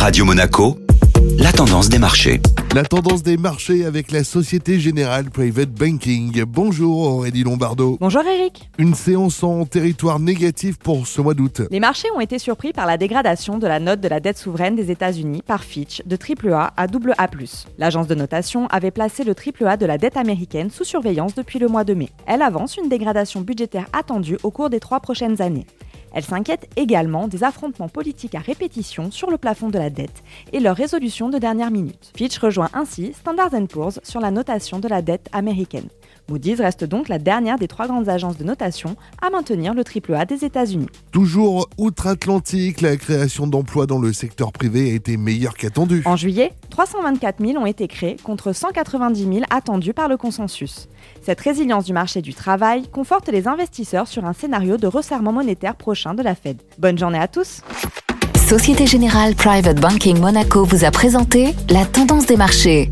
Radio Monaco, la tendance des marchés. La tendance des marchés avec la Société Générale Private Banking. Bonjour Aurélie Lombardo. Bonjour Eric. Une séance en territoire négatif pour ce mois d'août. Les marchés ont été surpris par la dégradation de la note de la dette souveraine des États-Unis par Fitch de AAA à AA+. L'agence de notation avait placé le AAA de la dette américaine sous surveillance depuis le mois de mai. Elle avance une dégradation budgétaire attendue au cours des trois prochaines années. Elle s'inquiète également des affrontements politiques à répétition sur le plafond de la dette et leur résolution de dernière minute. Fitch rejoint ainsi Standard Poor's sur la notation de la dette américaine. Moody's reste donc la dernière des trois grandes agences de notation à maintenir le AAA des États-Unis. Toujours outre-Atlantique, la création d'emplois dans le secteur privé a été meilleure qu'attendue. En juillet, 324 000 ont été créés contre 190 000 attendus par le consensus. Cette résilience du marché du travail conforte les investisseurs sur un scénario de resserrement monétaire prochain de la Fed. Bonne journée à tous. Société Générale Private Banking Monaco vous a présenté la tendance des marchés.